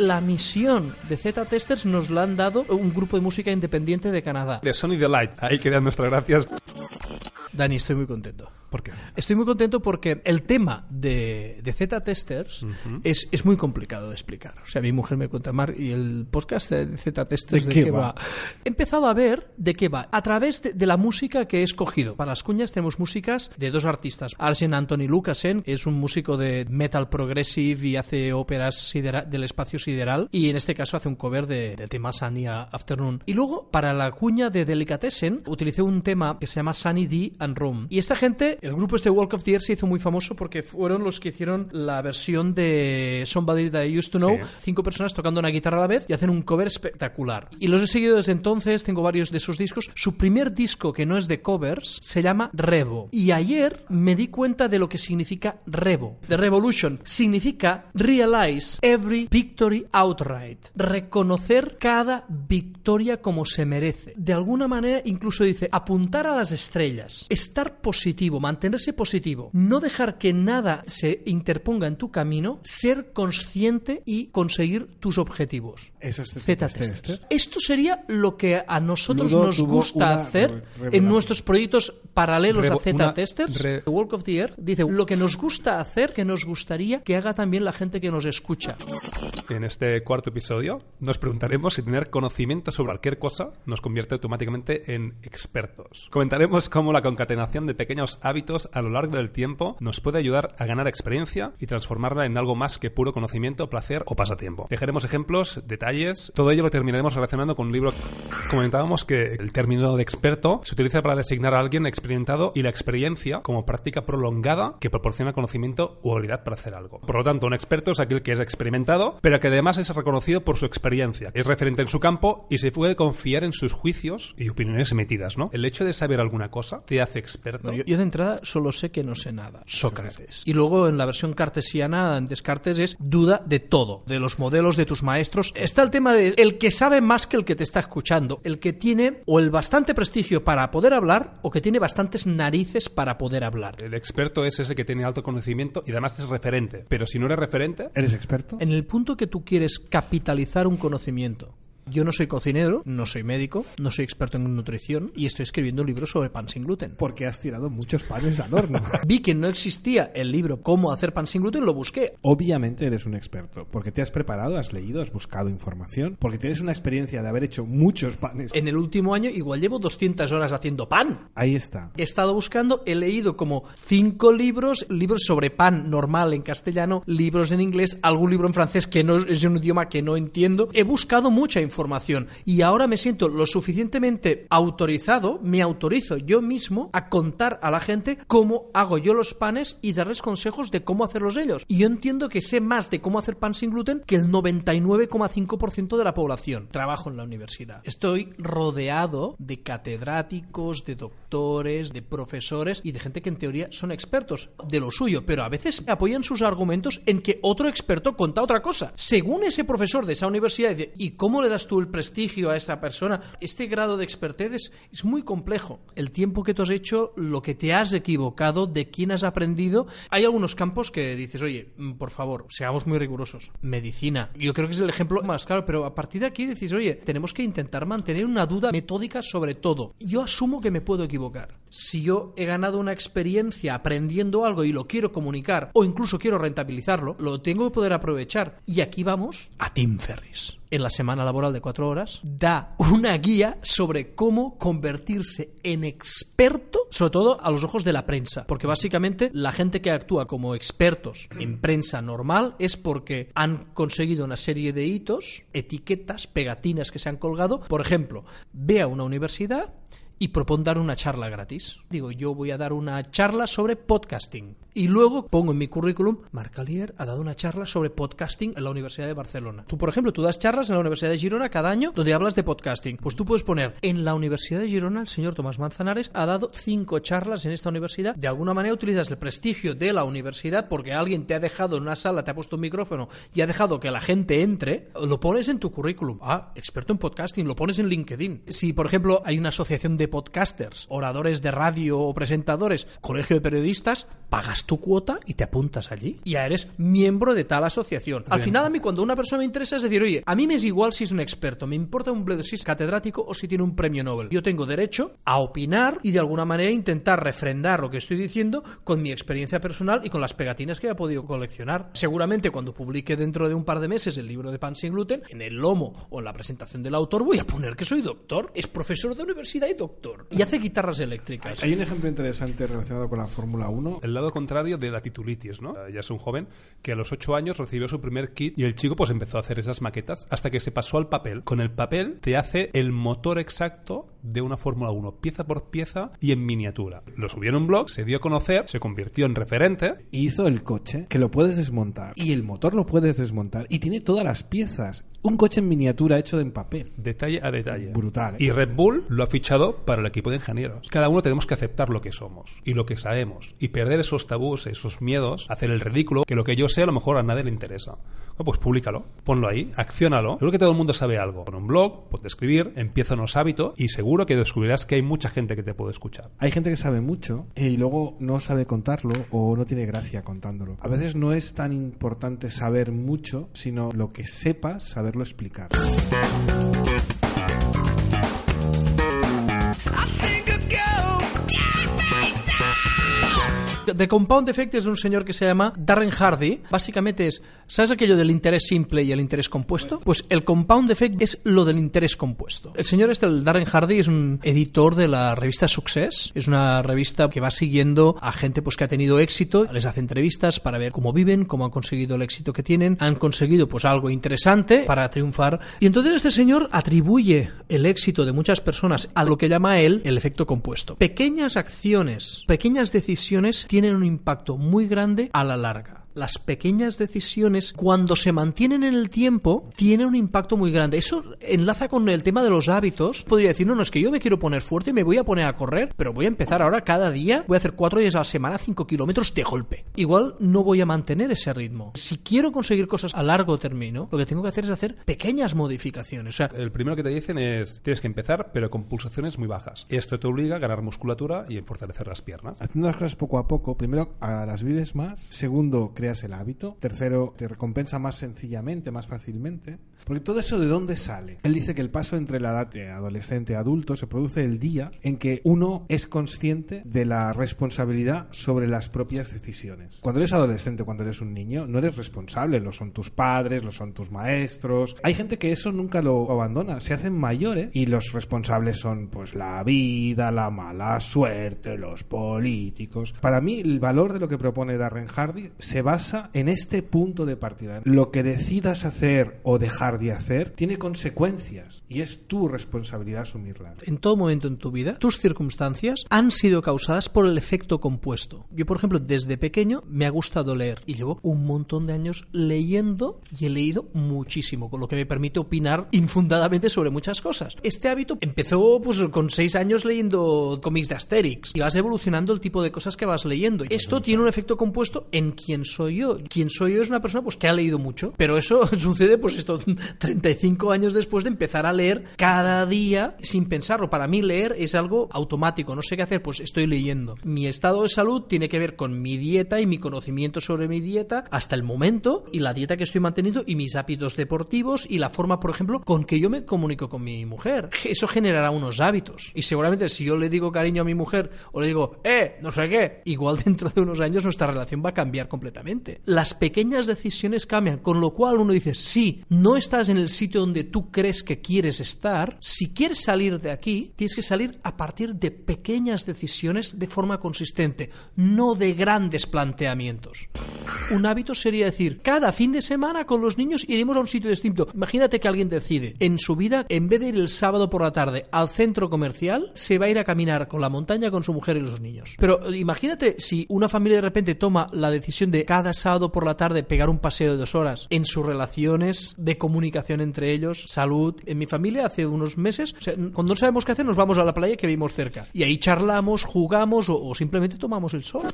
la misión de Z-Testers nos la han dado un grupo de música independiente de Canadá. De Sony Delight. Ahí quedan nuestras gracias. Dani, estoy muy contento. ¿Por qué? Estoy muy contento porque el tema de, de Z-Testers es, es muy complicado de explicar. O sea, mi mujer me cuenta, Mar, ¿y el podcast de Z-Testers ¿De de, qué qué va? va? He empezado a ver de qué va. A través de, de la música que he escogido. Para las cuñas tenemos músicas de dos artistas. Arsen Anthony Lucasen es un músico de metal progressive y hace óperas del espacio sideral. Y en este caso hace un cover de- del tema Sunny Afternoon. Y luego, para la cuña de Delicatessen, utilicé un tema que se llama Sunny D and Room. Y esta gente, el grupo este Walk of the Year se hizo muy famoso porque fueron los que hicieron la versión de Somebody That I Used to Know. Sí. Cinco personas tocando una guitarra a la vez y hacen un cover espectacular. Y los he seguido desde entonces, tengo varios de sus discos. Su primer disco, que no es de covers, se llama Revo. Y ayer me di cuenta de lo que significa Revo. The Revolution significa realize every victory outright. Reconocer cada victoria como se merece. De alguna manera, incluso dice apuntar a las estrellas, estar positivo, mantenerse positivo, no dejar que nada se interponga en tu camino, ser consciente y conseguir tus objetivos. Eso es Z-Testers. Z-Testers. Esto sería lo que a nosotros Ludo nos gusta hacer en nuestros proyectos paralelos Revo- a Z-Testers. una re- Walk of the Year dice lo que nos gusta hacer, que nos gustaría que haga también la gente que nos escucha. En este cuarto episodio nos preguntaremos si tener conocimiento sobre cualquier cosa nos convierte automáticamente en expertos. Comentaremos cómo la concatenación de pequeños hábitos a lo largo del tiempo nos puede ayudar a ganar experiencia y transformarla en algo más que puro conocimiento, placer o pasatiempo. Dejaremos ejemplos, detalles, todo ello lo terminaremos relacionando con un libro. Comentábamos que el término de experto se utiliza para designar a alguien experimentado y la experiencia como práctica prolongada que proporciona conocimiento u habilidad para hacer algo. Por lo tanto, un experto es aquel que es experimentado, pero que además es reconocido por su experiencia, es referente en su campo y se puede confiar en sus juicios y opiniones emitidas, ¿no? El hecho de saber alguna cosa te hace experto. Bueno, yo, yo de entrada solo sé que no sé nada. Sócrates. Y luego en la versión cartesiana, en Descartes, es duda de todo, de los modelos de tus maestros. Está el tema de el que sabe más que el que te está escuchando, el que tiene o el bastante prestigio para poder hablar o que tiene bastantes narices para poder hablar. El experto es ese que tiene alto conocimiento y además es referente. Pero si no eres referente, ¿Eres experto? En el punto que tú quieres capitalizar un conocimiento. Yo no soy cocinero, no soy médico, no soy experto en nutrición y estoy escribiendo un libro sobre pan sin gluten. Porque has tirado muchos panes al horno. Vi que no existía el libro Cómo hacer pan sin gluten, lo busqué. Obviamente eres un experto, porque te has preparado, has leído, has buscado información, porque tienes una experiencia de haber hecho muchos panes. En el último año igual llevo 200 horas haciendo pan. Ahí está. He estado buscando, he leído como cinco libros, libros sobre pan normal en castellano, libros en inglés, algún libro en francés que no es un idioma que no entiendo. He buscado mucha información y ahora me siento lo suficientemente autorizado, me autorizo yo mismo a contar a la gente cómo hago yo los panes y darles consejos de cómo hacerlos ellos. Y yo entiendo que sé más de cómo hacer pan sin gluten que el 99,5% de la población. Trabajo en la universidad. Estoy rodeado de catedráticos, de doctores, de profesores y de gente que en teoría son expertos de lo suyo, pero a veces apoyan sus argumentos en que otro experto cuenta otra cosa. Según ese profesor de esa universidad, ¿y cómo le das tú el prestigio a esa persona? Este grado de expertez es, es muy complejo. El tiempo que tú has hecho, lo que te has equivocado, de quién has aprendido. Hay algunos campos que dices, oye, mm, por favor, seamos muy rigurosos. Medicina. Yo creo que es el ejemplo más claro, pero a partir de aquí decís, oye, tenemos que intentar mantener una duda metódica sobre todo. Yo asumo que me puedo equivocar. Si yo he ganado una experiencia aprendiendo algo y lo quiero comunicar, o incluso quiero rentabilizarlo, lo tengo que poder aprovechar. Y aquí vamos a Tim Ferris. En la semana laboral de cuatro horas, da una guía sobre cómo convertirse en experto, sobre todo a los ojos de la prensa. Porque básicamente la gente que actúa como expertos en prensa normal es porque han conseguido una serie de hitos, etiquetas, pegatinas que se han colgado. Por ejemplo, ve a una universidad y propon dar una charla gratis. Digo, yo voy a dar una charla sobre podcasting. Y luego pongo en mi currículum, Marc Alier ha dado una charla sobre podcasting en la Universidad de Barcelona. Tú, por ejemplo, tú das charlas en la Universidad de Girona cada año donde hablas de podcasting. Pues tú puedes poner, en la Universidad de Girona el señor Tomás Manzanares ha dado cinco charlas en esta universidad. De alguna manera utilizas el prestigio de la universidad porque alguien te ha dejado en una sala, te ha puesto un micrófono y ha dejado que la gente entre, lo pones en tu currículum. Ah, experto en podcasting, lo pones en LinkedIn. Si, por ejemplo, hay una asociación de podcasters, oradores de radio o presentadores, colegio de periodistas, pagas tu cuota y te apuntas allí. Y ya eres miembro de tal asociación. Al final, a mí, cuando una persona me interesa, es decir, oye, a mí me es igual si es un experto, me importa un bledo si es catedrático o si tiene un premio Nobel. Yo tengo derecho a opinar y de alguna manera intentar refrendar lo que estoy diciendo con mi experiencia personal y con las pegatinas que he podido coleccionar. Seguramente cuando publique dentro de un par de meses el libro de Pan sin gluten, en el lomo o en la presentación del autor voy a poner que soy doctor, es profesor de universidad y doctor. Y hace guitarras eléctricas. Hay un ejemplo interesante relacionado con la Fórmula 1. El lado contrario de la titulitis, ¿no? Ya es un joven que a los 8 años recibió su primer kit y el chico pues empezó a hacer esas maquetas hasta que se pasó al papel. Con el papel te hace el motor exacto de una Fórmula 1, pieza por pieza y en miniatura. Lo subió en un blog, se dio a conocer, se convirtió en referente Hizo el coche que lo puedes desmontar y el motor lo puedes desmontar y tiene todas las piezas. Un coche en miniatura hecho en papel. detalle a detalle. Brutal, ¿eh? Y Red Bull lo ha fichado para el equipo de ingenieros. Cada uno tenemos que aceptar lo que somos y lo que sabemos y perder esos tabús, esos miedos, hacer el ridículo, que lo que yo sé a lo mejor a nadie le interesa. Bueno, pues públicalo, ponlo ahí, acciónalo. Creo que todo el mundo sabe algo. Con un blog, ponte a escribir, empieza unos hábitos y seguro que descubrirás que hay mucha gente que te puede escuchar. Hay gente que sabe mucho y luego no sabe contarlo o no tiene gracia contándolo. A veces no es tan importante saber mucho, sino lo que sepas, saberlo explicar. The Compound Effect es de un señor que se llama Darren Hardy. Básicamente es, ¿sabes aquello del interés simple y el interés compuesto? Pues el Compound Effect es lo del interés compuesto. El señor este, el Darren Hardy, es un editor de la revista Success. Es una revista que va siguiendo a gente pues que ha tenido éxito. Les hace entrevistas para ver cómo viven, cómo han conseguido el éxito que tienen. Han conseguido pues algo interesante para triunfar. Y entonces este señor atribuye el éxito de muchas personas a lo que llama él el efecto compuesto. Pequeñas acciones, pequeñas decisiones tienen un impacto muy grande a la larga. Las pequeñas decisiones, cuando se mantienen en el tiempo, tienen un impacto muy grande. Eso enlaza con el tema de los hábitos. Podría decir, no, no, es que yo me quiero poner fuerte y me voy a poner a correr, pero voy a empezar ahora cada día, voy a hacer cuatro días a la semana, cinco kilómetros de golpe. Igual no voy a mantener ese ritmo. Si quiero conseguir cosas a largo término, lo que tengo que hacer es hacer pequeñas modificaciones. O sea, El primero que te dicen es, tienes que empezar, pero con pulsaciones muy bajas. Esto te obliga a ganar musculatura y a fortalecer las piernas. Haciendo las cosas poco a poco, primero a las vives más, segundo creas el hábito, tercero te recompensa más sencillamente, más fácilmente. Porque todo eso de dónde sale. Él dice que el paso entre la edad de adolescente a adulto se produce el día en que uno es consciente de la responsabilidad sobre las propias decisiones. Cuando eres adolescente, cuando eres un niño, no eres responsable, lo son tus padres, lo son tus maestros. Hay gente que eso nunca lo abandona, se hacen mayores y los responsables son pues la vida, la mala suerte, los políticos. Para mí el valor de lo que propone Darren Hardy se basa en este punto de partida. Lo que decidas hacer o dejar de hacer tiene consecuencias y es tu responsabilidad asumirlas. en todo momento en tu vida, tus circunstancias han sido causadas por el efecto compuesto. Yo, por ejemplo, desde pequeño me ha gustado leer y llevo un montón de años leyendo y he leído muchísimo, con lo que me permite opinar infundadamente sobre muchas cosas. Este hábito empezó pues con seis años leyendo cómics de Asterix y vas evolucionando el tipo de cosas que vas leyendo. Esto tiene un efecto compuesto en quién soy yo. Quién soy yo es una persona pues que ha leído mucho, pero eso sucede pues esto 35 años después de empezar a leer cada día sin pensarlo. Para mí leer es algo automático, no sé qué hacer, pues estoy leyendo. Mi estado de salud tiene que ver con mi dieta y mi conocimiento sobre mi dieta hasta el momento y la dieta que estoy manteniendo y mis hábitos deportivos y la forma, por ejemplo, con que yo me comunico con mi mujer. Eso generará unos hábitos y seguramente si yo le digo cariño a mi mujer o le digo, eh, no sé qué, igual dentro de unos años nuestra relación va a cambiar completamente. Las pequeñas decisiones cambian, con lo cual uno dice, sí, no estás en el sitio donde tú crees que quieres estar, si quieres salir de aquí, tienes que salir a partir de pequeñas decisiones de forma consistente, no de grandes planteamientos. Un hábito sería decir, cada fin de semana con los niños iremos a un sitio distinto. Imagínate que alguien decide en su vida, en vez de ir el sábado por la tarde al centro comercial, se va a ir a caminar con la montaña con su mujer y los niños. Pero imagínate si una familia de repente toma la decisión de cada sábado por la tarde pegar un paseo de dos horas en sus relaciones de comunicación entre ellos, salud. En mi familia hace unos meses, cuando no sabemos qué hacer, nos vamos a la playa que vivimos cerca. Y ahí charlamos, jugamos o, o simplemente tomamos el sol.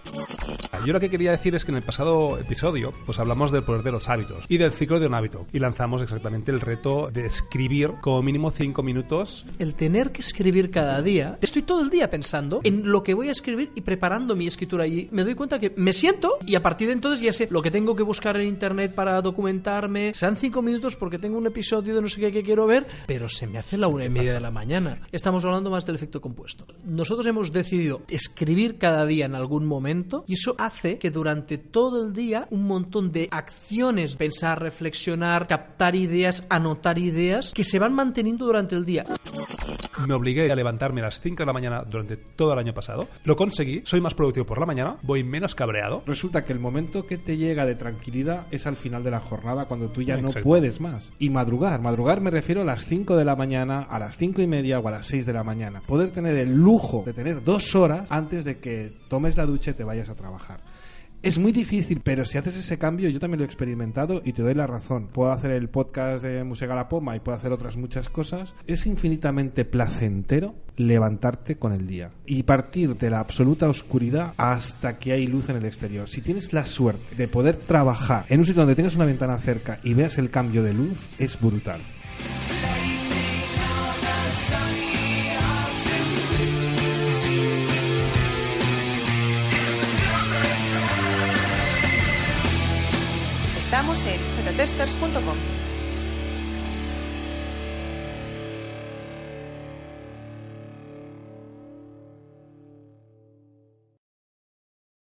Yo lo que quería decir es que en el pasado episodio pues hablamos del poder de los hábitos y del ciclo de un hábito y lanzamos exactamente el reto de escribir como mínimo 5 minutos. El tener que escribir cada día, estoy todo el día pensando en lo que voy a escribir y preparando mi escritura y me doy cuenta que me siento y a partir de entonces ya sé lo que tengo que buscar en internet para documentarme. Serán 5 minutos porque tengo un episodio de no sé qué que quiero ver, pero se me hace la una y media de la mañana. Estamos hablando más del efecto compuesto. Nosotros hemos decidido escribir cada día en algún momento y eso hace que durante todo el día un montón de acciones, pensar, reflexionar, captar ideas, anotar ideas, que se van manteniendo durante el día. Me obligué a levantarme a las 5 de la mañana durante todo el año pasado. Lo conseguí, soy más productivo por la mañana, voy menos cabreado. Resulta que el momento que te llega de tranquilidad es al final de la jornada cuando tú ya no puedes más. Y madrugar, madrugar me refiero a las 5 de la mañana, a las 5 y media o a las 6 de la mañana. Poder tener el lujo de tener dos horas antes de que tomes la ducha y te vayas a trabajar. Es muy difícil, pero si haces ese cambio, yo también lo he experimentado y te doy la razón. Puedo hacer el podcast de Musega la Poma y puedo hacer otras muchas cosas. Es infinitamente placentero levantarte con el día y partir de la absoluta oscuridad hasta que hay luz en el exterior. Si tienes la suerte de poder trabajar en un sitio donde tengas una ventana cerca y veas el cambio de luz, es brutal. En.